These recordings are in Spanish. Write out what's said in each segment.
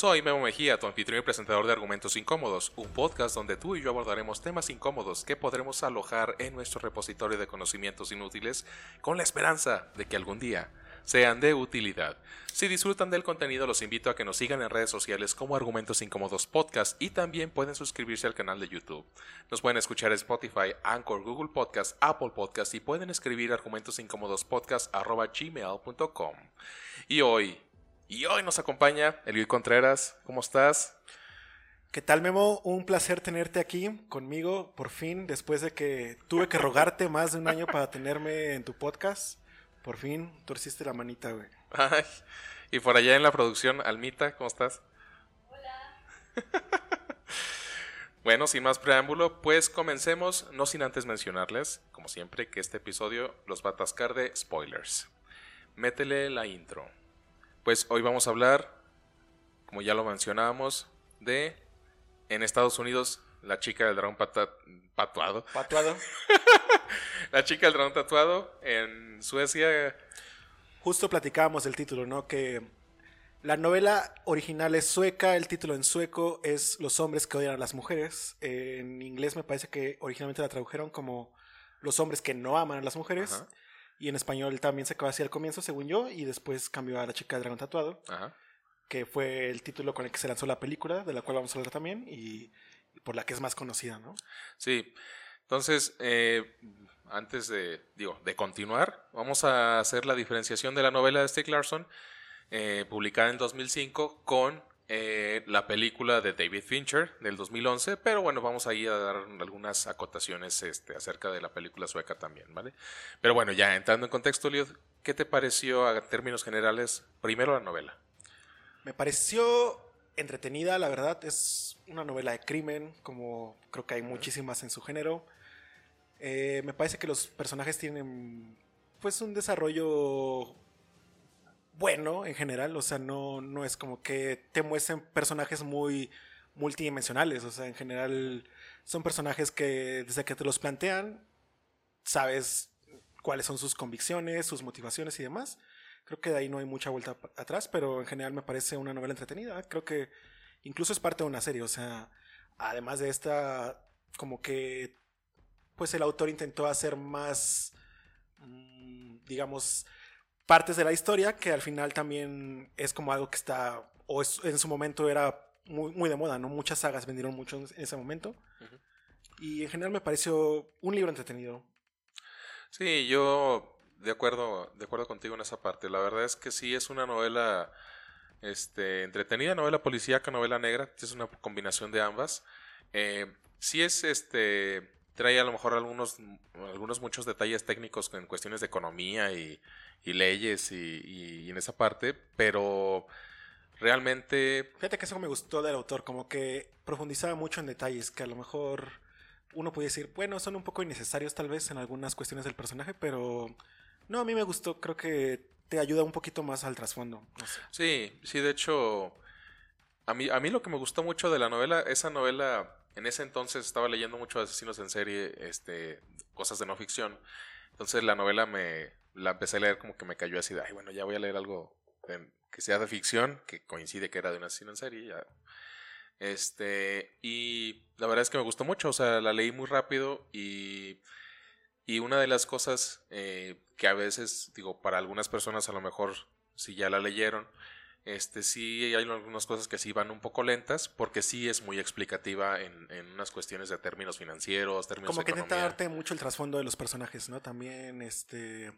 Soy Memo Mejía, tu anfitrión y presentador de Argumentos Incómodos, un podcast donde tú y yo abordaremos temas incómodos que podremos alojar en nuestro repositorio de conocimientos inútiles con la esperanza de que algún día sean de utilidad. Si disfrutan del contenido, los invito a que nos sigan en redes sociales como Argumentos Incómodos Podcast y también pueden suscribirse al canal de YouTube. Nos pueden escuchar en Spotify, Anchor, Google Podcast, Apple Podcast y pueden escribir argumentosincómodospodcast.gmail.com. Y hoy, y hoy nos acompaña Eliud Contreras. ¿Cómo estás? ¿Qué tal, Memo? Un placer tenerte aquí conmigo, por fin, después de que tuve que rogarte más de un año para tenerme en tu podcast. Por fin torciste la manita, güey. Ay, y por allá en la producción, Almita, ¿cómo estás? Hola. Bueno, sin más preámbulo, pues comencemos, no sin antes mencionarles, como siempre, que este episodio los va a atascar de spoilers. Métele la intro. Pues hoy vamos a hablar, como ya lo mencionábamos, de en Estados Unidos la chica del dragón pata- patuado. Patuado. La chica del dragón tatuado en Suecia. Justo platicábamos del título, ¿no? Que la novela original es sueca, el título en sueco es Los hombres que odian a las mujeres. En inglés me parece que originalmente la tradujeron como Los hombres que no aman a las mujeres. Ajá. Y en español también se quedó así al comienzo, según yo, y después cambió a La chica del dragón tatuado, Ajá. que fue el título con el que se lanzó la película, de la cual vamos a hablar también, y por la que es más conocida, ¿no? Sí. Entonces, eh, antes de, digo, de continuar, vamos a hacer la diferenciación de la novela de Stieg Larsson, eh, publicada en 2005, con eh, la película de David Fincher del 2011, pero bueno, vamos ahí a dar algunas acotaciones este, acerca de la película sueca también, ¿vale? Pero bueno, ya entrando en contexto, Liud, ¿qué te pareció a términos generales primero la novela? Me pareció entretenida, la verdad. Es una novela de crimen, como creo que hay muchísimas en su género. Eh, me parece que los personajes tienen pues un desarrollo bueno en general. O sea, no, no es como que te muestren personajes muy multidimensionales. O sea, en general son personajes que desde que te los plantean, sabes cuáles son sus convicciones, sus motivaciones y demás. Creo que de ahí no hay mucha vuelta atrás, pero en general me parece una novela entretenida. Creo que incluso es parte de una serie. O sea, además de esta, como que, pues el autor intentó hacer más, mm, digamos, partes de la historia que al final también es como algo que está, o es- en su momento era muy, muy de moda, ¿no? Muchas sagas vendieron mucho en ese momento. Y en general me pareció un libro entretenido. Sí, yo de acuerdo, de acuerdo contigo en esa parte. La verdad es que sí es una novela este, entretenida, novela policíaca, novela negra, es una combinación de ambas. Eh, sí es este trae a lo mejor algunos, algunos muchos detalles técnicos en cuestiones de economía y, y leyes y, en esa parte, pero realmente Fíjate que eso me gustó del autor, como que profundizaba mucho en detalles que a lo mejor uno puede decir, bueno, son un poco innecesarios tal vez en algunas cuestiones del personaje, pero no, a mí me gustó, creo que te ayuda un poquito más al trasfondo. no sé. Sí, sí, de hecho, a mí, a mí lo que me gustó mucho de la novela, esa novela, en ese entonces estaba leyendo mucho asesinos en serie, este, cosas de no ficción. Entonces la novela me, la empecé a leer como que me cayó así de, ay, bueno, ya voy a leer algo que sea de ficción, que coincide que era de un asesino en serie, ya. Este, y la verdad es que me gustó mucho, o sea, la leí muy rápido y, y una de las cosas eh, que a veces, digo, para algunas personas a lo mejor si ya la leyeron, este sí hay algunas cosas que sí van un poco lentas porque sí es muy explicativa en, en unas cuestiones de términos financieros, términos Como que intenta darte mucho el trasfondo de los personajes, ¿no? También, este,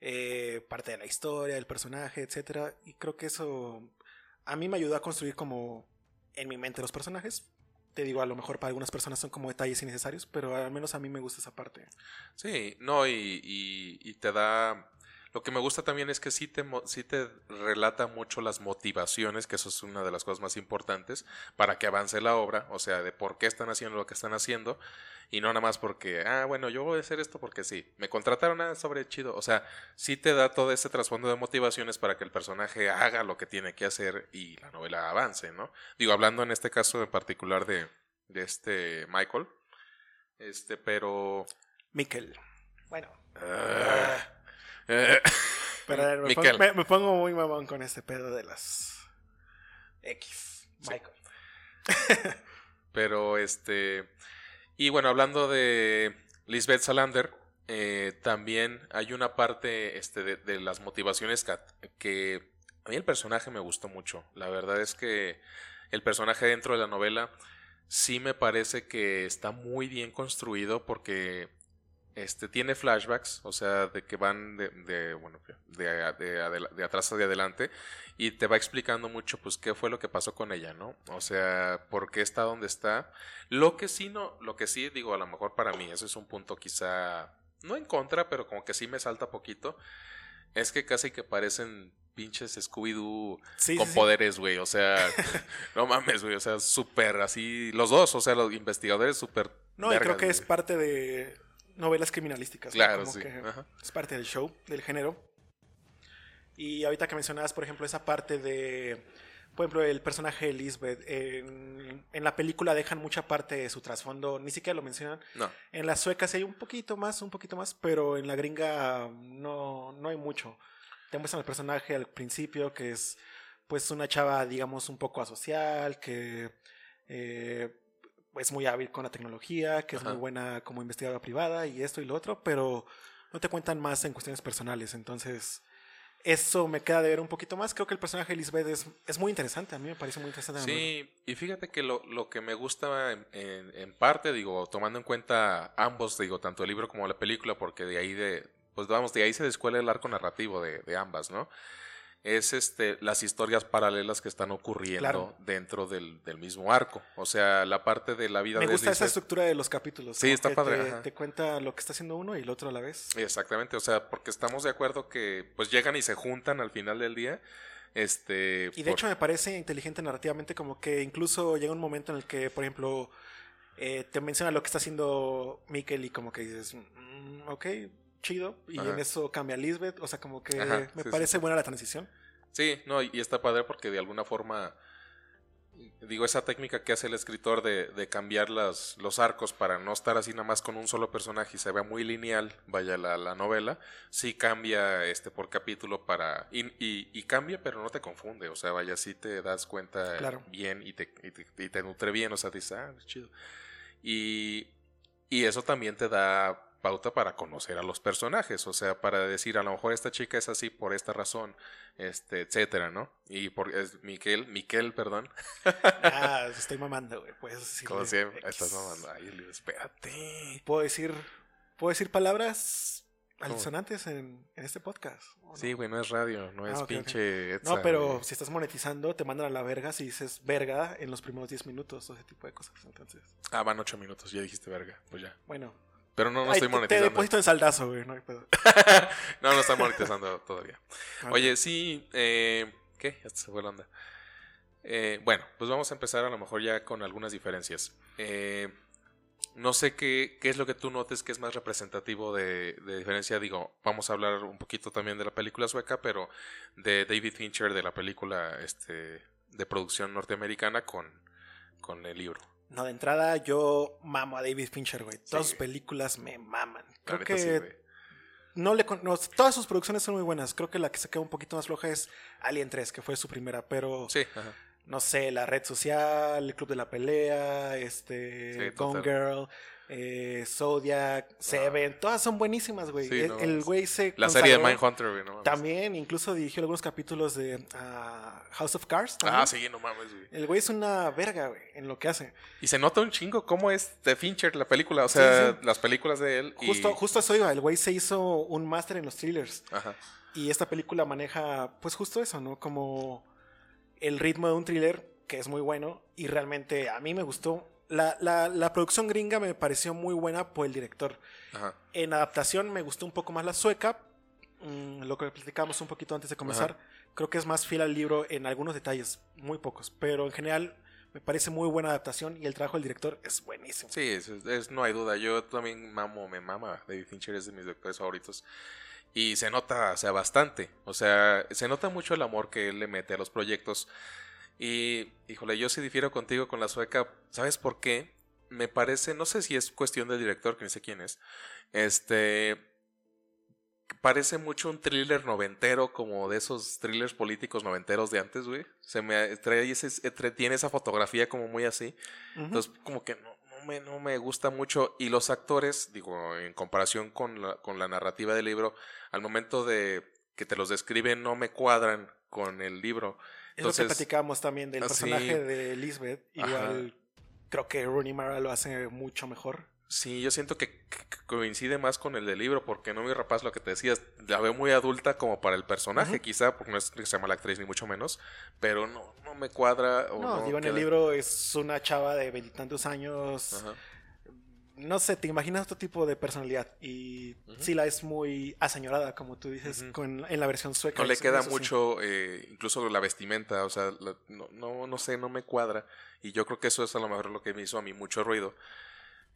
eh, parte de la historia, del personaje, etcétera. Y creo que eso a mí me ayudó a construir como en mi mente los personajes. Te digo, a lo mejor para algunas personas son como detalles innecesarios, pero al menos a mí me gusta esa parte. Sí, no, y, y- y te da... Lo que me gusta también es que sí te, sí te relata mucho las motivaciones, que eso es una de las cosas más importantes, para que avance la obra, o sea, de por qué están haciendo lo que están haciendo, y no nada más porque, ah, bueno, yo voy a hacer esto porque sí, me contrataron a sobre chido, o sea, sí te da todo ese trasfondo de motivaciones para que el personaje haga lo que tiene que hacer y la novela avance, ¿no? Digo, hablando en este caso en particular de, de este Michael, este, pero... Mikkel. Bueno, Ah, pero a ver, me, pongo, me- me pongo muy mamón con este pedo de las X. Michael. Pero este. Y bueno, hablando de Lisbeth Salander, eh, también hay una parte este, de, las motivaciones que, que, a mí el personaje me gustó mucho. La verdad es que el personaje dentro de la novela sí me parece que está muy bien construido porque este, tiene flashbacks, o sea, de que van de, de bueno, de, de, de, atrás hacia adelante y te va explicando mucho, pues, qué fue lo que pasó con ella, ¿no? O sea, por qué está donde está. Lo que sí, no, lo que sí, digo, a lo mejor para mí, eso es un punto quizá, no en contra, pero como que sí me salta poquito, es que casi que parecen pinches Scooby-Doo con poderes, güey. O sea, no mames, güey. O sea, súper así. Los dos, o sea, los investigadores súper. No, y creo que es parte de novelas criminalísticas. Claro, sí. es parte del show, del género. Y ahorita que mencionabas, por ejemplo, esa parte de, por ejemplo, el personaje de Lisbeth, en, en la película dejan mucha parte de su trasfondo, ni siquiera lo mencionan. No. En la sueca sí hay un poquito más, un poquito más, pero en la gringa no, no hay mucho. Te muestran el personaje al principio, que es pues una chava, digamos, un poco asocial, que... Eh, es muy hábil con la tecnología, que es muy buena como investigadora privada y esto y lo otro, pero no te cuentan más en cuestiones personales. Entonces, eso me queda de ver un poquito más. Creo que el personaje de Lisbeth es, es muy interesante, a mí me parece muy interesante. Sí, y fíjate que lo, lo que me gusta en, en, parte, digo, tomando en cuenta ambos, digo, tanto el libro como la película, porque de ahí de, pues vamos, de ahí se descuela el arco narrativo de, de ambas, ¿no? Es este, las historias paralelas que están ocurriendo dentro del, del, mismo arco. O sea, la parte de la vida Me gusta esa estructura de los capítulos. Sí, está padre. Te, te, cuenta lo que está haciendo uno y el otro a la vez. Exactamente, o sea, porque estamos de acuerdo que pues llegan y se juntan al final del día. Este, y de hecho me parece inteligente narrativamente como que incluso llega un momento en el que, por ejemplo, eh, te menciona lo que está haciendo Mikkel y como que dices, mm, ok, chido. Y en eso cambia Lisbeth. O sea, como que me parece buena la transición. Sí, no, y está padre porque de alguna forma, digo, esa técnica que hace el escritor de, de cambiar las, los arcos para no estar así nada más con un solo personaje y se vea muy lineal, vaya la, la novela, sí cambia este por capítulo para... Y, y, cambia, pero no te confunde, o sea, vaya, sí te das cuenta bien y te, y te, te nutre bien, o sea, dices, ah, es chido. Y, y eso también te da pauta para conocer a los personajes, o sea, para decir a lo mejor esta chica es así por esta razón, este, etcétera, ¿no? Y por es Miquel, Miquel, perdón. Ah, estoy mamando, güey, puedes decir. Como siempre, estás mamando. Ay, espérate. ¿Puedo decir, puedo decir palabras alisonantes en, en, este podcast? Sí, güey, no es radio, no es ah, pinche. no, pero si estás monetizando, te mandan a la verga si dices verga en los primeros 10 minutos o ese tipo de cosas, entonces. Ah, van 8 minutos, ya dijiste verga, pues ya. Bueno, pero no, no estoy monetizando. Te deposito en saldazo, güey. No, no, no estoy monetizando todavía. Oye, sí. Eh, ¿Qué? Ya se fue la onda. Eh, bueno, pues vamos a empezar a lo mejor ya con algunas diferencias. Eh, no sé qué, qué es lo que tú notes que es más representativo de, de, diferencia. Digo, vamos a hablar un poquito también de la película sueca, pero de David Fincher, de la película este, de producción norteamericana con, con el libro. No, de entrada yo mamo a David Fincher, güey. Todas sus películas me maman. Creo que no le todas sus producciones son muy buenas. Creo que la que se queda un poquito más floja es Alien 3, que fue su primera, pero sí, no sé, la red social, el club de la pelea, este Gone Girl, eh, Zodiac, Seven, todas son buenísimas, güey. el güey se. La serie de Mindhunter, güey, no También, incluso dirigió algunos capítulos de ah, House of Cards. Ah, sí, no mames, güey. El güey es una verga, güey, en lo que hace. Y se nota un chingo cómo es de Fincher la película, o sea, las películas de él. Justo, justo eso iba, el güey se hizo un máster en los thrillers. Ajá. Y esta película maneja, pues justo eso, ¿no? Como el ritmo de un thriller, que es muy bueno, y realmente a mí me gustó la, la, la, producción gringa me pareció muy buena por el director. En adaptación me gustó un poco más la sueca, mm, lo que platicábamos un poquito antes de comenzar. Creo que es más fiel al libro en algunos detalles, muy pocos, pero en general me parece muy buena adaptación y el trabajo del director es buenísimo. Sí, es, no hay duda. Yo también mamo, me mama. David Fincher es de mis directores favoritos. Y se nota, o sea, bastante. O sea, se nota mucho el amor que él le mete a los proyectos. Y, híjole, yo sí difiero contigo con la sueca. ¿Sabes por qué? Me parece, no sé si es cuestión del director, que no sé quién es. Este. parece mucho un thriller noventero, como de esos thrillers políticos noventeros de antes, güey. Se me trae ese, tiene esa fotografía como muy así. Entonces, como que no, no, me, no me gusta mucho. Y los actores, digo, en comparación con la, con la narrativa del libro, al momento de que te los describen, no me cuadran con el libro. Entonces, es lo que platicábamos también del personaje de Lisbeth. Igual creo que Rooney Mara lo hace mucho mejor. Sí, yo siento que, coincide más con el del libro, porque no mi rapaz lo que te decías, la veo muy adulta como para el personaje, quizá, porque no es que se llama la actriz ni mucho menos, pero no, no me cuadra. no, digo, en el libro es una chava de veintitantos años. No sé, te imaginas otro tipo de personalidad y sí la es muy aseñorada, como tú dices, con, en la versión sueca. No le queda mucho, eh, incluso la vestimenta, o sea, no, no, no sé, no me cuadra. Y yo creo que eso es a lo mejor lo que me hizo a mí mucho ruido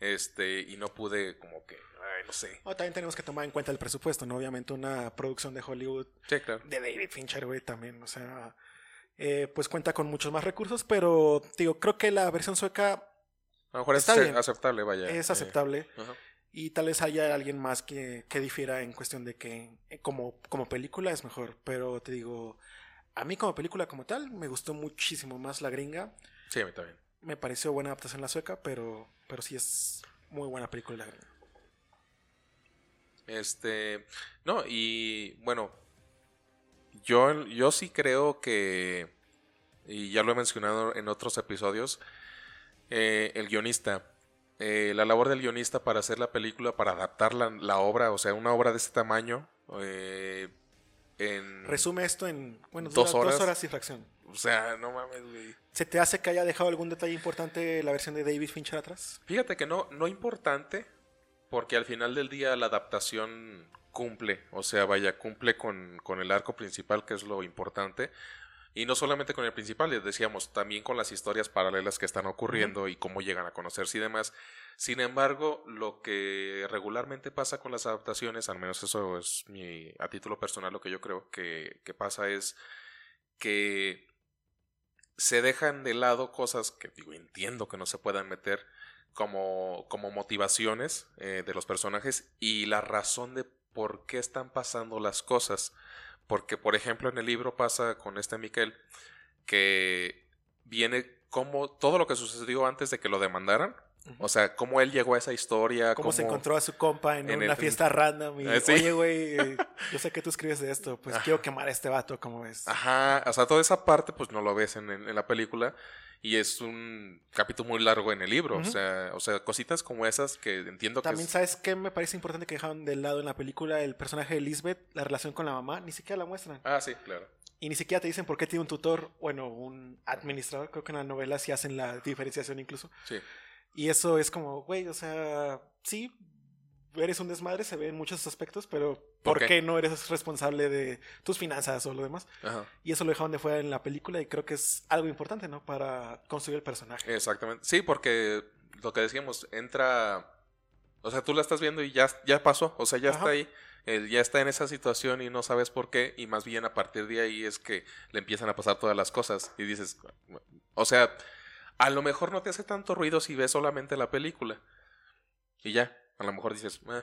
este, y no pude como que, ay, no sé. también tenemos que tomar en cuenta el presupuesto, ¿no? Obviamente una producción de Hollywood de David Fincher, güey, también, o sea, eh, pues cuenta con muchos más recursos, pero, digo, creo que la versión sueca... A lo mejor es aceptable, vaya. Es eh, aceptable. y tal vez haya alguien más que, que difiera en cuestión de que eh, como, como película es mejor, pero te digo, a mí como película como tal me gustó muchísimo más la gringa. Sí, a mí también me pareció buena adaptación la sueca, pero, pero sí es muy buena película. Este, no, y bueno, yo, yo sí creo que, y ya lo he mencionado en otros episodios, eh, el guionista, eh, la labor del guionista para hacer la película, para adaptar la, la obra, o sea, una obra de este tamaño, eh, en... Resume esto en, bueno, dos, horas, dos horas y fracción. O sea, no mames, güey. ¿Se te hace que haya dejado algún detalle importante la versión de David Fincher atrás? Fíjate que no, no importante, porque al final del día la adaptación cumple, o sea, vaya, cumple con, con el arco principal, que es lo importante. Y no solamente con el principal, les decíamos, también con las historias paralelas que están ocurriendo y cómo llegan a conocerse y demás. Sin embargo, lo que regularmente pasa con las adaptaciones, al menos eso es mi, a título personal, lo que yo creo que, que pasa es que se dejan de lado cosas que digo, entiendo que no se puedan meter como, como motivaciones eh, de los personajes y la razón de por qué están pasando las cosas. Porque, por ejemplo, en el libro pasa con este Miquel que viene como todo lo que sucedió antes de que lo demandaran o sea, cómo él llegó a esa historia. Cómo, se encontró a su compa en, una fiesta random. Y, eh, Oye, güey, eh, yo sé que tú escribes de esto, pues quiero quemar a este vato, ¿cómo ves? Ajá, o sea, toda esa parte, pues no lo ves en, la película. Y es un capítulo muy largo en el libro. o, sea, o sea, cositas como esas que entiendo que. También, ¿sabes qué me parece importante que dejaron de lado en la película? El personaje de Lisbeth, la relación con la mamá, ni siquiera la muestran. Ah, sí, claro. Y ni siquiera te dicen por qué tiene un tutor, bueno, un administrador. Creo que en la novela sí hacen la diferenciación incluso. Sí. Y eso es como, güey, o sea, sí, eres un desmadre, se ve en muchos aspectos, pero ¿por, qué? no eres responsable de tus finanzas o lo demás? Y eso lo dejaron de fuera en la película y creo que es algo importante, ¿no? Para construir el personaje. Exactamente. Sí, porque lo que decíamos, entra... O sea, tú la estás viendo y ya, ya pasó, o sea, ya está ahí. ya está en esa situación y no sabes por qué, y más bien a partir de ahí es que le empiezan a pasar todas las cosas y dices, o sea, a lo mejor no te hace tanto ruido si ves solamente la película. Y ya, a lo mejor dices, eh",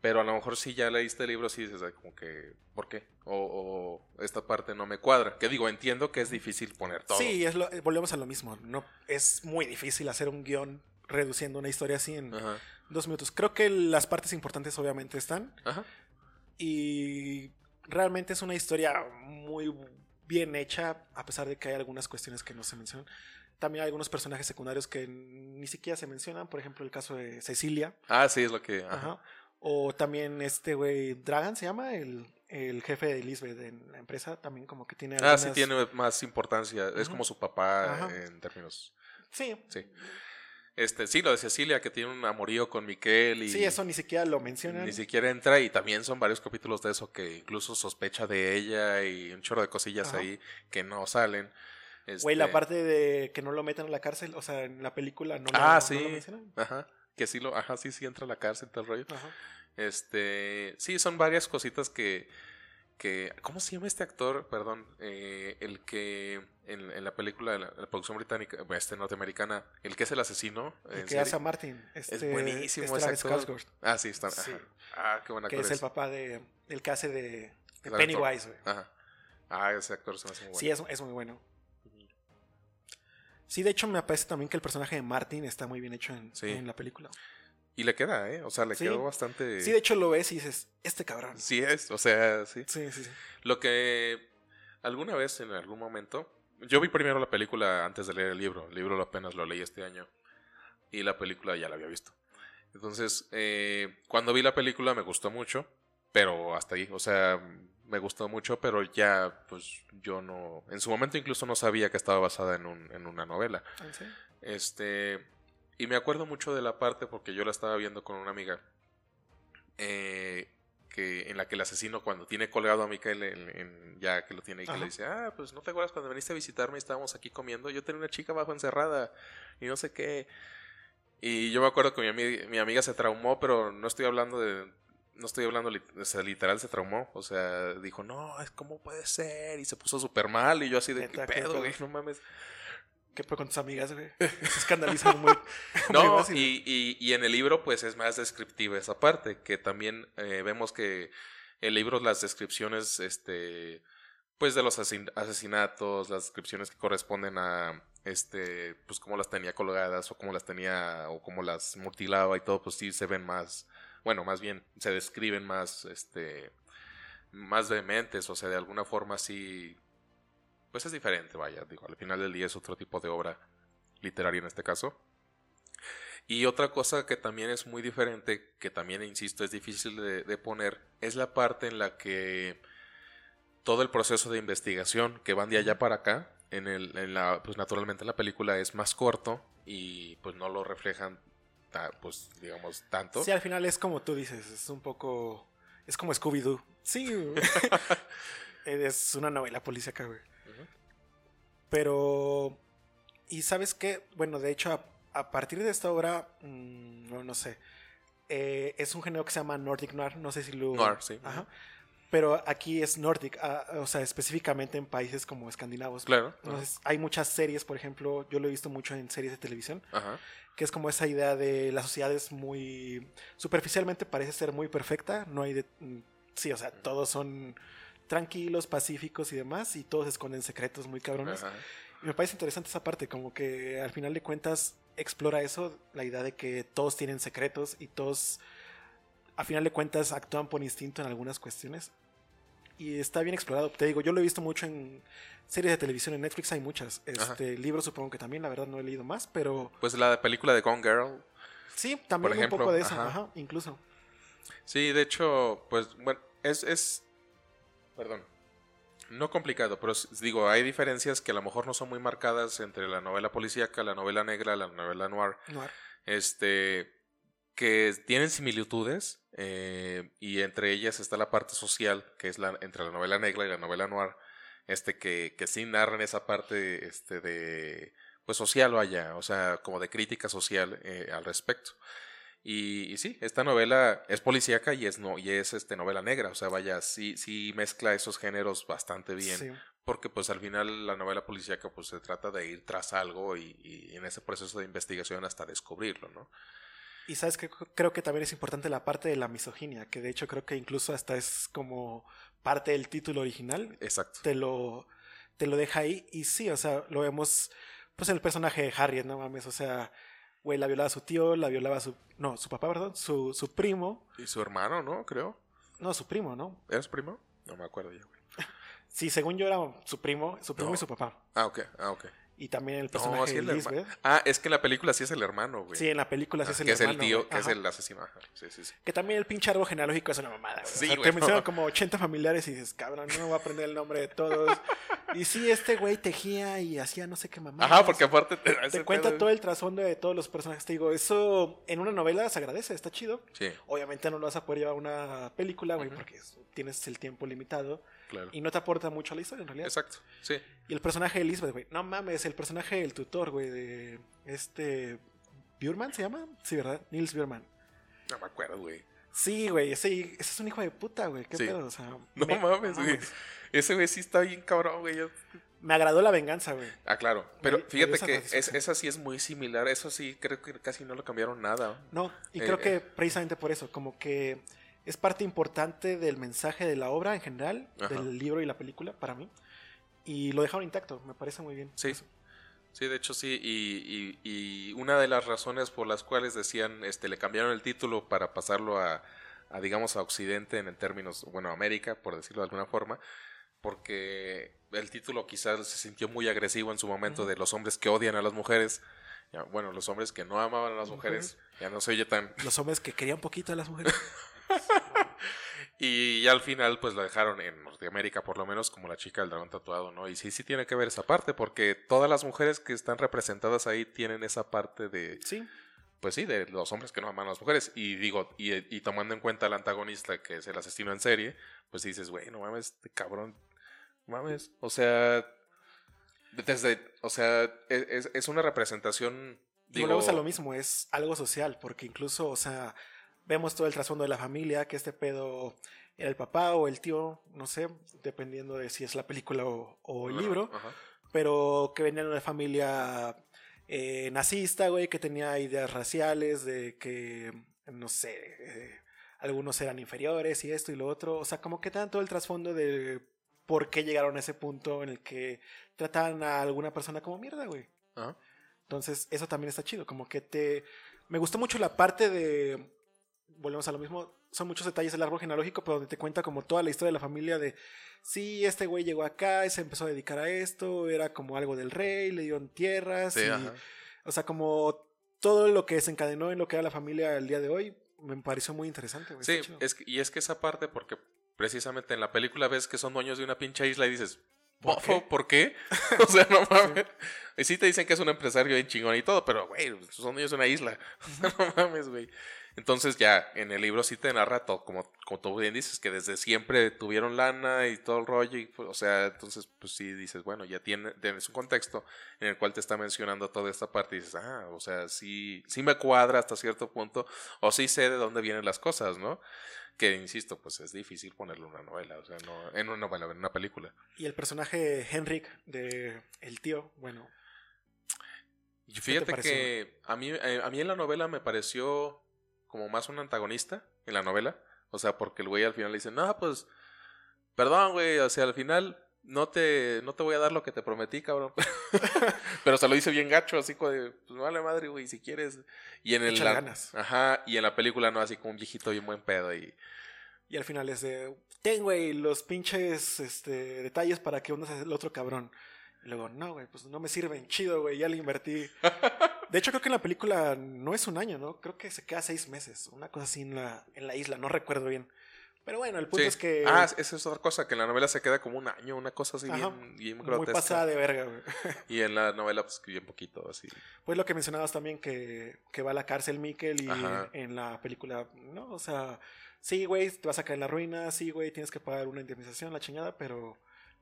pero a lo mejor si ya leíste el libro, sí dices, como que, ¿por qué? O, esta parte no me cuadra. Que digo, entiendo que es difícil poner todo. Sí, es lo, volvemos a lo mismo. No, es muy difícil hacer un guion reduciendo una historia así en dos minutos. Creo que las partes importantes obviamente están. Ajá. Y realmente es una historia muy bien hecha, a pesar de que hay algunas cuestiones que no se mencionan. También hay algunos personajes secundarios que ni siquiera se mencionan, por ejemplo el caso de Cecilia. Ah, sí, es lo que... Ajá. O también este güey, Dragan se llama, el, el jefe de Lisbeth en la empresa, también como que tiene... Ah, sí, tiene más importancia, es como su papá en términos... Sí. Sí. Este, sí, lo de Cecilia, que tiene un amorío con Miquel. Y sí, eso ni siquiera lo mencionan. Ni siquiera entra, y también son varios capítulos de eso que incluso sospecha de ella y un chorro de cosillas ahí que no salen. Güey, la este parte de que no lo metan a la cárcel, o sea, en la película no, ah, lo, sí. mencionan. Ajá, que sí lo, ajá, sí, sí entra a la cárcel, tal rollo. Ajá. Este, sí, son varias cositas que, que, ¿cómo se llama este actor? Perdón, eh, el que en, en la película, la, la, producción británica, este norteamericana, el que es el asesino. El que hace a Martin. Este, es buenísimo ese actor. Ah, sí, está. Sí. Ah, qué buena Que es el papá de, el que hace de, de. Pennywise, güey. Ajá. Ah, ese actor se me hace muy bueno. Sí, es, es muy bueno. Sí, de hecho me parece también que el personaje de Martin está muy bien hecho en, Sí. en la película. Y le queda, ¿eh? O sea, le Sí. quedó bastante... Sí, de hecho lo ves y dices, este cabrón. Sí es, o sea, sí. Sí, sí, sí. Lo que alguna vez, en algún momento, yo vi primero la película antes de leer el libro. El libro apenas lo leí este año y la película ya la había visto. Entonces, eh, cuando vi la película me gustó mucho, pero hasta ahí, o sea, me gustó mucho, pero ya, pues yo no, en su momento incluso no sabía que estaba basada en, un, en una novela. Este, y me acuerdo mucho de la parte porque yo la estaba viendo con una amiga. eh, que en la que el asesino cuando tiene colgado a Michael en, en- ya que lo tiene y que Ajá. le dice, ah, pues no te acuerdas cuando viniste a visitarme y estábamos aquí comiendo, yo tenía una chica abajo encerrada y no sé qué. Y yo me acuerdo que mi, mi amiga se traumó, pero no estoy hablando de... No estoy hablando, o sea, literal se traumó. O sea, dijo, no, es como puede ser. Y se puso súper mal. Y yo así de, ¿qué qué pedo, pedo. güey? No mames. ¿Qué fue con tus amigas, güey? Se escandalizan muy. No, y, y, y en el libro pues es más descriptiva esa parte, que también eh, vemos que el libro las descripciones, este, pues de los asesinatos, las descripciones que corresponden a, este, pues cómo las tenía colgadas o cómo las tenía o cómo las mutilaba y todo, pues sí se ven más, bueno, más bien se describen más, este, más vehementes, o sea, de alguna forma sí, pues es diferente, vaya, digo, al final del día es otro tipo de obra literaria en este caso. Y otra cosa que también es muy diferente, que también, insisto, es difícil de, de poner, es la parte en la que todo el proceso de investigación que van de allá para acá, en, el, en la, pues naturalmente la película es más corto y pues no lo reflejan, ta- pues digamos, tanto. Sí, al final es como tú dices, es un poco. Es como Scooby-Doo. Sí, es una novela policíaca, güey. Pero. ¿Y sabes qué? Bueno, de hecho, a, a partir de esta obra, mm, no, no sé. eh, es un género que se llama Nordic Noir. No sé si lo. Noir, sí. Ajá. Pero aquí es Nordic, ah, o sea, específicamente en países como escandinavos. Claro. Entonces, hay muchas series, por ejemplo, yo lo he visto mucho en series de televisión, Ajá. que es como esa idea de la sociedad es muy superficialmente parece ser muy perfecta, no hay de mm, sí, o sea, todos son tranquilos, pacíficos y demás y todos esconden secretos muy cabrones. Y me parece interesante esa parte, como que al final de cuentas explora eso, la idea de que todos tienen secretos y todos a final de cuentas actúan por instinto en algunas cuestiones. Y está bien explorado. Te digo, yo lo he visto mucho en series de televisión, en Netflix hay muchas. Ajá. Este, libros supongo que también, la verdad no he leído más, pero Pues la película de Gone Girl, sí, también Por ejemplo, un poco de eso, ajá. ajá, incluso. Sí, de hecho, pues bueno, es, es, perdón, no complicado, pero digo, hay diferencias que a lo mejor no son muy marcadas entre la novela policíaca, la novela negra, la novela noir, Noir. este, que tienen similitudes eh, y entre ellas está la parte social, que es la entre la novela negra y la novela noir, este que, que sí narran esa parte este de pues social vaya, o sea, como de crítica social eh, al respecto. Y, y sí, esta novela es policíaca y es no y es este novela negra, o sea, vaya, sí sí mezcla esos géneros bastante bien, Sí. porque pues al final la novela policíaca pues se trata de ir tras algo y, y en ese proceso de investigación hasta descubrirlo, ¿no? Y sabes que creo que también es importante la parte de la misoginia, que de hecho creo que incluso hasta es como parte del título original. Exacto. Te lo, te lo deja ahí. Y sí, o sea, lo vemos pues en el personaje de Harriet, no mames. O sea, güey, la violaba su tío, la violaba su. No, su papá, perdón, su, su primo. Y su hermano, ¿no? Creo. No, su primo, ¿no? ¿Eres primo? No me acuerdo ya, güey. Sí, según yo era su primo, su primo No. y su papá. Ah, ok, ah, ok. Y también el No, personaje sí, de hermano. Lisbeth. Ah, es que en la película sí es el hermano, güey. Sí, en la película sí Ah, es el que hermano. es el tío, güey. que es el asesino. Ajá. Sí, sí, sí. Que también el pinche árbol genealógico es una mamada, güey. Sí, o sea, güey, te mencionan no. como 80 familiares y dices, cabrón, no me voy a aprender el nombre de todos. y sí, este güey tejía y hacía no sé qué mamada. Ajá, porque aparte te, cuenta pedo. todo el trasfondo de todos los personajes. Te digo, eso en una novela se agradece, está chido. Sí, Obviamente no lo vas a poder llevar a una película, güey, porque es- tienes el tiempo limitado claro. y no te aporta mucho a la historia en realidad. Exacto, sí. Y el personaje de Elizabeth, güey, no mames, el personaje del tutor, güey, de este. ¿Bjurman se llama? Sí, ¿verdad? Nils Bjurman. No me acuerdo, güey. Sí, güey, ese, ese es un hijo de puta, güey. ¿Qué Sí. pedo? O sea, No me, mames, güey. Ese güey sí está bien cabrón, güey. Yo- me agradó la venganza, güey. Ah, claro. Pero Me- fíjate que es, esa sí es muy similar. Eso sí, creo que casi no lo cambiaron nada. No, y Eh, creo que eh. precisamente por eso, como que es parte importante del mensaje de la obra en general, Ajá. del libro y la película, para mí. Y lo dejaron intacto, me parece muy bien. Sí. Eso. Sí, de hecho sí, y, y- y una de las razones por las cuales decían, este, le cambiaron el título para pasarlo a, a, digamos, a Occidente en términos, bueno, América, por decirlo de alguna forma, porque el título quizás se sintió muy agresivo en su momento de los hombres que odian a las mujeres, ya, bueno, los hombres que no amaban a las mujeres, ya no se oye tan... Los hombres que querían poquito a las mujeres. Y ya al final, pues lo dejaron en Norteamérica, por lo menos, como la chica del dragón tatuado, ¿no? Y sí, sí tiene que ver esa parte, porque todas las mujeres que están representadas ahí tienen esa parte de, sí, pues sí, de los hombres que no aman a las mujeres. Y digo, y, y tomando en cuenta al antagonista, que es el asesino en serie, pues dices, güey, no mames, este cabrón, mames. O sea, desde, o sea, e, es, es una representación, digo, volvemos a lo mismo, es algo social, porque incluso, o sea, vemos todo el trasfondo de la familia, que este pedo era el papá o el tío, no sé, dependiendo de si es la película o, o el ajá, libro, ajá. pero que venía de una familia eh, nazista, güey, que tenía ideas raciales, de que, no sé, eh, algunos eran inferiores y esto y lo otro, o sea, como que tanto el trasfondo de por qué llegaron a ese punto en el que tratan a alguna persona como mierda, güey. Ajá. Entonces, eso también está chido. Como que te. Me gustó mucho la parte de. Volvemos a lo mismo. Son muchos detalles del árbol genealógico, pero donde te cuenta como toda la historia de la familia de. Sí, este güey llegó acá y se empezó a dedicar a esto. Era como algo del rey, le dieron tierras. Sí, y- o sea, como todo lo que desencadenó en lo que era la familia el día de hoy. Me pareció muy interesante, güey. Sí, es que- y es que esa parte, porque precisamente en la película ves que son dueños de una pinche isla y dices, ¿Por ¿por qué? ¿Por qué? o sea, no mames. Y sí te dicen que es un empresario bien chingón y todo, pero, güey, son dueños de una isla. No mames, güey. Entonces ya, en el libro sí te narra todo, como, como tú bien dices, que desde siempre tuvieron lana y todo el rollo, y, pues, o sea, entonces, pues sí dices, bueno, ya tiene, tienes un contexto en el cual te está mencionando toda esta parte y dices, ah, o sea, sí, sí me cuadra hasta cierto punto, o sí sé de dónde vienen las cosas, ¿no? Que, insisto, pues es difícil ponerlo en una novela, o sea, no, en una novela, en una película. Y el personaje Henrik de el tío, bueno. Fíjate que a mí, eh, a mí en la novela me pareció como más un antagonista en la novela. O sea, porque el güey al final le dice, no, pues, perdón, güey, o sea, al final no te, no te voy a dar lo que te prometí, cabrón. Pero se lo dice bien gacho, así como de, pues vale madre, güey, si quieres. Y en el... Échale la- ganas. Ajá, y en la película no, así como un viejito bien buen pedo y... Y al final es de, ten, güey, los pinches este, detalles para que uno sea el otro cabrón. Luego, no, güey, pues no me sirven. Chido, güey, ya le invertí. De hecho, creo que en la película no es un año, ¿no? Creo que se queda seis meses. Una cosa así en la, en la isla, no recuerdo bien. Pero bueno, el punto Sí. es que... Ah, esa es otra cosa, que en la novela se queda como un año, una cosa así Ajá, bien, bien muy grotesca. pasada de verga, güey. Y en la novela, pues, bien poquito, así. Pues lo que mencionabas también, que, que va a la cárcel Mikkel y Ajá. en la película, ¿no? O sea, sí, güey, te vas a caer en la ruina, sí, güey, tienes que pagar una indemnización, la chingada, pero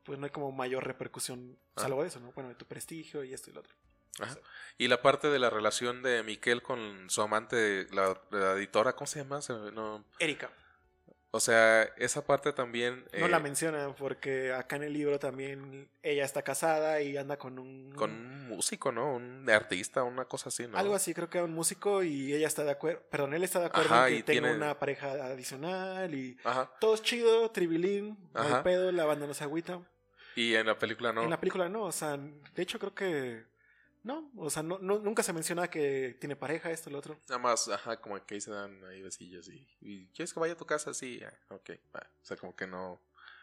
pues no hay como mayor repercusión, Ah. salvo de eso, ¿no? Bueno, de tu prestigio y esto y lo otro. Ajá. Y la parte de la relación de Miquel con su amante, la, la editora, ¿cómo se llama? No, Erika. o sea, esa parte también... No eh, la mencionan porque acá en el libro también ella está casada y anda con un... Con un músico, ¿no? Un artista, una cosa así, ¿no? Algo así, creo que era un músico y ella está de acuerdo, perdón, él está de acuerdo Ajá, en que y tenga tiene- una pareja adicional y Ajá. todo es chido, tribilín, Ajá. pedo, la banda no se agüita. Y en la película no. En la película no, o sea, de hecho creo que no, o sea, no, no- nunca se menciona que tiene pareja, esto, lo otro. Nada más, ajá, como que ahí se dan ahí besillos y, y ¿quieres que vaya a tu casa? Sí, ah, ok, va. O sea, como que no...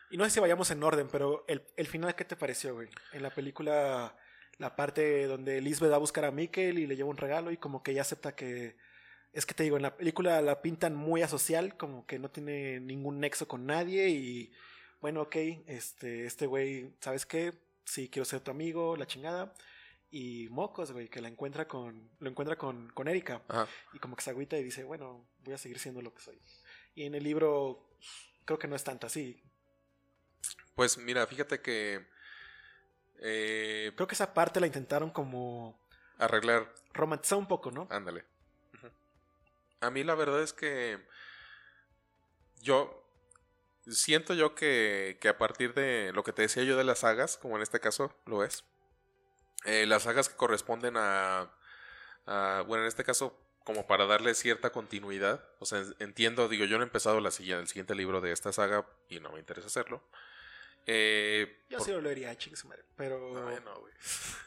Y no sé si vayamos en orden, pero el, el final, ¿qué te pareció, güey? En la película, la parte donde Lisbeth va a buscar a Mikkel y le lleva un regalo y como que ella acepta que... Es que te digo, en la película la pintan muy asocial, como que no tiene ningún nexo con nadie y bueno, ok, este, este güey, ¿sabes qué? Sí, quiero ser tu amigo, la chingada. Y Mocos, güey, que la encuentra con, lo encuentra con, con Erika. Ajá. Y como que se agüita y dice, bueno, voy a seguir siendo lo que soy. Y en el libro creo que no es tanto así. Pues mira, fíjate que... eh, Creo que esa parte la intentaron como arreglar romantizar un poco, ¿no? Ándale. A mí la verdad es que yo siento yo que, que a partir de lo que te decía yo de las sagas, como en este caso lo es, eh, las sagas que corresponden a, a- bueno, en este caso como para darle cierta continuidad. O sea, entiendo, digo, yo no he empezado la el siguiente libro de esta saga y no me interesa hacerlo. Eh, Yo por- sí lo leería, chingue su madre. Pero. Ay, no, güey.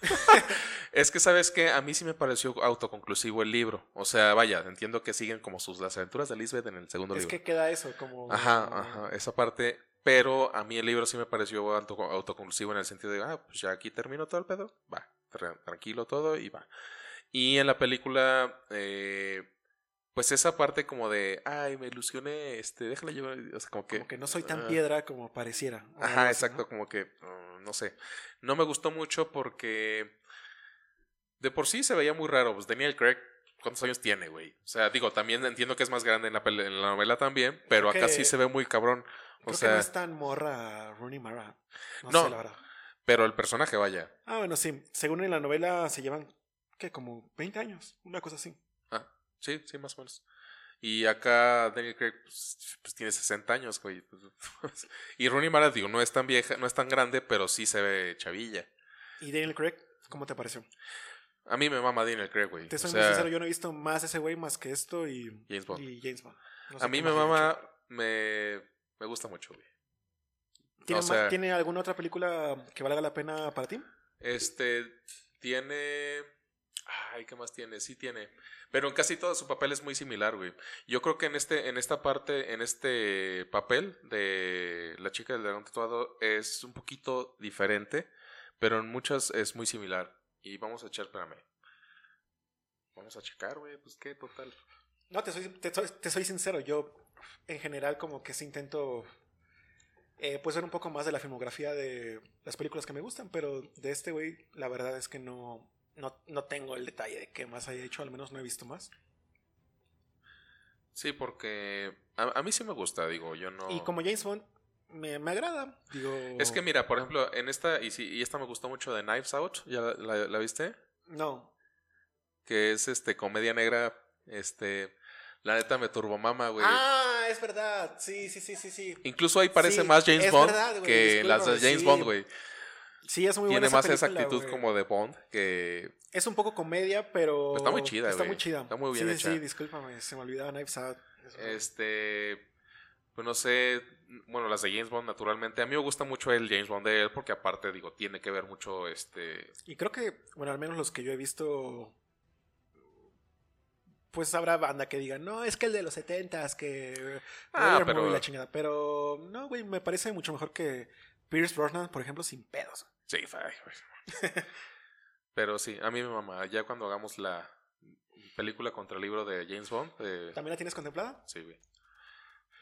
es que, ¿sabes que A mí sí me pareció autoconclusivo el libro. O sea, vaya, entiendo que siguen como sus las aventuras de Lisbeth en el segundo es libro. que queda eso, como. Ajá, ajá, esa parte. Pero a mí el libro sí me pareció auto- autoconclusivo en el sentido de, ah, pues ya aquí terminó todo el pedo, va, tra- tranquilo todo y va. Y en la película, eh, pues esa parte como de, ay, me ilusioné, este, déjala llevar, o sea, como que... Como que no soy tan ah, piedra como pareciera. Ajá, así, exacto, ¿no? como que, mm, no sé. No me gustó mucho porque de por sí se veía muy raro. Pues Daniel Craig, ¿cuántos años tiene, güey? O sea, digo, también entiendo que es más grande en la, en la novela también, pero Creo acá que- sí se ve muy cabrón. O Creo sea, que no es tan morra Rooney Mara. No, No. sé, la verdad. pero el personaje, vaya. Ah, bueno, sí. Según en la novela se llevan, ¿qué? Como 20 años. Una cosa así. Ah, sí, sí, más o menos. Y acá Daniel Craig pues, pues, tiene 60 años, güey. Pues, y Rooney Mara, digo, no es tan vieja, no es tan grande, pero sí se ve chavilla. ¿Y Daniel Craig? ¿Cómo te pareció? A mí me mama Daniel Craig, güey. Te O soy sea, muy sincero, yo no he visto más ese güey más que esto y James Bond. y James Bond. No sé A mí me mama, me, me gusta mucho, güey. ¿Tiene, o ma- sea- ¿Tiene alguna otra película que valga la pena para ti? Este tiene. Ay, ¿qué más tiene? Sí tiene. Pero en casi todo su papel es muy similar, güey. Yo creo que en este, en esta parte, en este papel de la chica del dragón tatuado es un poquito diferente, pero en muchas es muy similar. Y vamos a echar, espérame. Vamos a checar, güey. Pues qué, total. No, te soy, te, te soy sincero. Yo, en general, como que sí intento eh, pues ver un poco más de la filmografía de las películas que me gustan, pero de este güey, la verdad es que no, no, no tengo el detalle de qué más haya hecho, al menos no he visto más. Sí, porque a, a mí sí me gusta, digo, yo no. Y como James Bond, me, me agrada. Digo, Es que mira, por ejemplo, en esta, y, sí, y esta me gustó mucho de Knives Out, ¿ya la- la- la viste? No, que es este comedia negra, este, la neta me turbomama, güey. Ah, es verdad. Sí, sí, sí, sí, sí. Incluso ahí parece Sí, de James es Bond verdad, que las de James sí. Bond, güey. Sí, es muy Tiene buena más esa actitud como de Bond que Es un poco comedia, pero. Está muy chida, Está muy chida. Está muy bien sí, hecha. Sí, discúlpame, se me olvidaba Knives Out. Eso. este pues no sé, bueno, las de James Bond naturalmente. A mí me gusta mucho el James Bond de él porque aparte digo, tiene que ver mucho este Y creo que, bueno, al menos los que yo he visto. Pues habrá banda que diga, no, es que el de los 70s, que. Ah, pero- la chingada. Pero, no, güey, me parece mucho mejor que Pierce Brosnan, por ejemplo, sin pedos. Sí. Pero sí, a mí me mama. Ya cuando hagamos la película contra el libro de James Bond, eh, ¿También la tienes contemplada? sí, güey.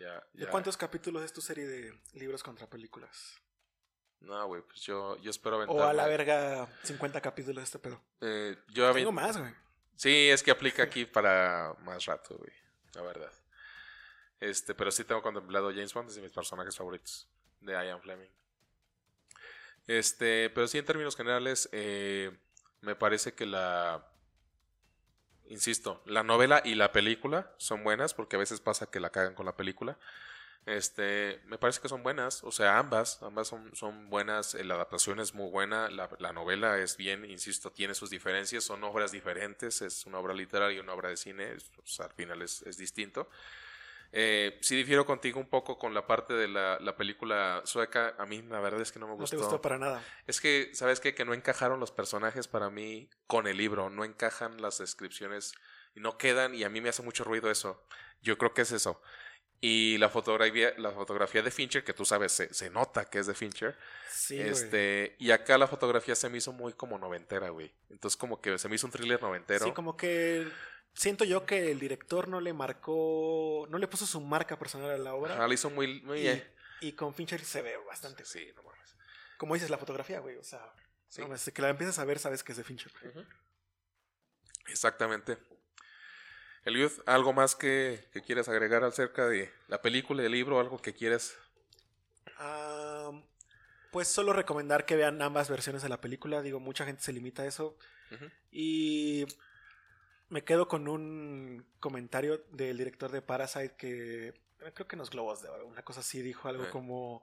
Ya, ¿De cuántos capítulos es tu serie de libros contra películas? No, güey, pues yo, yo espero O aventarme. a la verga 50 capítulos de este pedo. Eh, yo Tengo más, güey. Sí, es que aplica aquí para más rato, güey. La verdad. Este, pero sí tengo contemplado James Bond, es de mis personajes favoritos de Ian Fleming. Este, pero sí en términos generales, eh, me parece que la... Insisto, la novela y la película son buenas, porque a veces pasa que la cagan con la película. Este, me parece que son buenas, o sea, ambas, ambas son, son buenas, eh, la adaptación es muy buena, la, la novela es bien, insisto, tiene sus diferencias, son obras diferentes, es una obra literaria y una obra de cine, es- pues, al final es, es distinto. Eh, sí difiero contigo un poco con la parte de la, la película sueca, a mí la verdad es que no me No gustó. te gustó para nada. Es que, ¿sabes qué? Que no encajaron los personajes para mí con el libro, no encajan las descripciones y no quedan y a mí me hace mucho ruido eso. Yo creo que es eso. Y la fotografía, la fotografía de Fincher, que tú sabes, se, se nota que es de Fincher. Sí, güey. este, y acá la fotografía se me hizo muy como noventera, güey. Entonces como que se me hizo un thriller noventero. Sí, como que siento yo que el director no le marcó, no le puso su marca personal a la obra. Ajá, la hizo muy, muy y, bien. y con Fincher se ve bastante. Sí, no mames. Como dices, la fotografía, güey. O sea, Sí. no, desde que la empiezas a ver, sabes que es de Fincher. Ujú. Exactamente. Eliud, ¿algo más que, que quieras agregar acerca de la película, el libro, algo que quieras? Ah, pues solo recomendar que vean ambas versiones de la película. Digo, mucha gente se limita a eso. Y me quedo con un comentario del director de Parasite que creo que en los Globos de Oro, una cosa así, dijo algo como,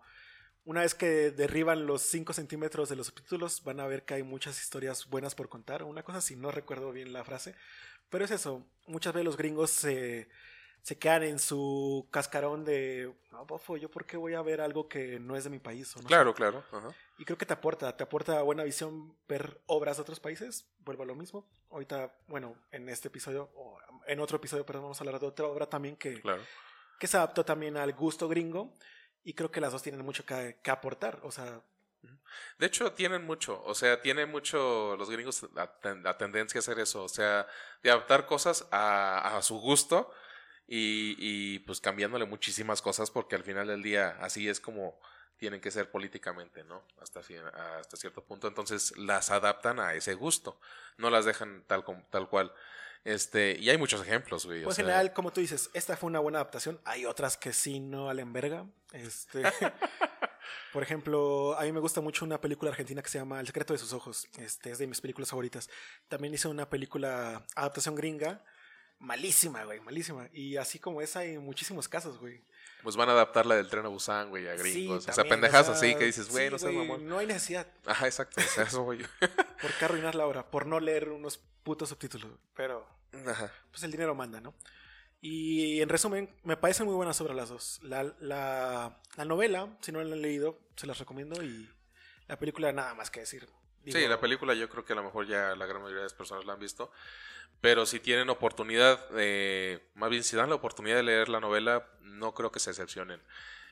Una vez que derriban los 5 centímetros de los subtítulos, van a ver que hay muchas historias buenas por contar. Una cosa si no recuerdo bien la frase. Pero es eso. Muchas veces los gringos se, se quedan en su cascarón de, no, bofo, ¿yo por qué voy a ver algo que no es de mi país? O no claro, claro. Ajá. Y creo que te aporta, te aporta buena visión ver obras de otros países. Vuelvo a lo mismo. Ahorita, bueno, en este episodio, o en otro episodio, perdón, vamos a hablar de otra obra también que, Claro. que se adaptó también al gusto gringo. Y creo que las dos tienen mucho que, que aportar. O sea, De hecho, tienen mucho, o sea, tienen mucho los gringos la, ten- la tendencia a hacer eso, o sea, de adaptar cosas a, a su gusto y, y, pues cambiándole muchísimas cosas porque al final del día así es como tienen que ser políticamente, ¿no? Hasta, hasta cierto punto, entonces las adaptan a ese gusto, no las dejan tal, tal cual. Este, y hay muchos ejemplos, güey. pues en sea, general, como tú dices, esta fue una buena adaptación. Hay otras que sí no valen verga. Este, por ejemplo, a mí me gusta mucho una película argentina que se llama El secreto de sus ojos. Este, es de mis películas favoritas. También hice una película adaptación gringa. Malísima, güey, malísima. Y así como esa hay muchísimos casos, güey. Pues van a adaptar la del tren a Busan, güey, a Sí, gringos. o sea, pendejas o sea, así que dices, güey, sí, no seas güey, mamón. No hay necesidad. Ajá, exacto, o sea, eso voy yo. ¿Por qué arruinar la obra? Por no leer unos putos subtítulos. Pero Ajá. pues el dinero manda, ¿no? Y en resumen, me parecen muy buenas obras las dos. La, la, la novela, si no la han leído, se las recomiendo. Y la película, nada más que decir. Digo, Sí, la película yo creo que a lo mejor ya la gran mayoría de las personas la han visto. Pero si tienen oportunidad, de, más bien si dan la oportunidad de leer la novela, no creo que se decepcionen.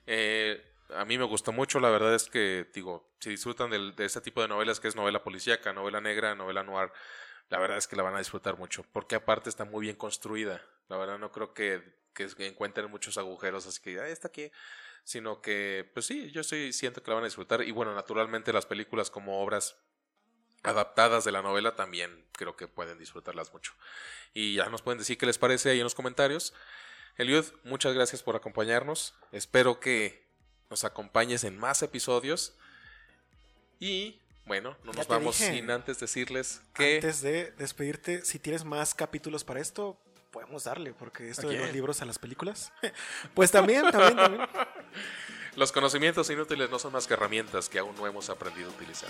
Eh, a mí me gustó mucho, la verdad es que, digo, si disfrutan de, este tipo de novelas, que es novela policíaca, novela negra, novela noir, la verdad es que la van a disfrutar mucho, porque aparte está muy bien construida. La verdad no creo que, encuentren muchos agujeros, así que, "Ay, está aquí sino que, pues sí, yo sí siento que la van a disfrutar. Y bueno, naturalmente las películas como obras adaptadas de la novela también creo que pueden disfrutarlas mucho. Y ya nos pueden decir qué les parece ahí en los comentarios. Eliud, muchas gracias por acompañarnos. Espero que nos acompañes en más episodios. Y bueno, no Ya nos vamos dije. sin antes decirles que... Antes de despedirte, si tienes más capítulos para esto, podemos darle, porque esto ¿A de los libros a las películas. pues también, también, también. Los conocimientos inútiles no son más que herramientas que aún no hemos aprendido a utilizar.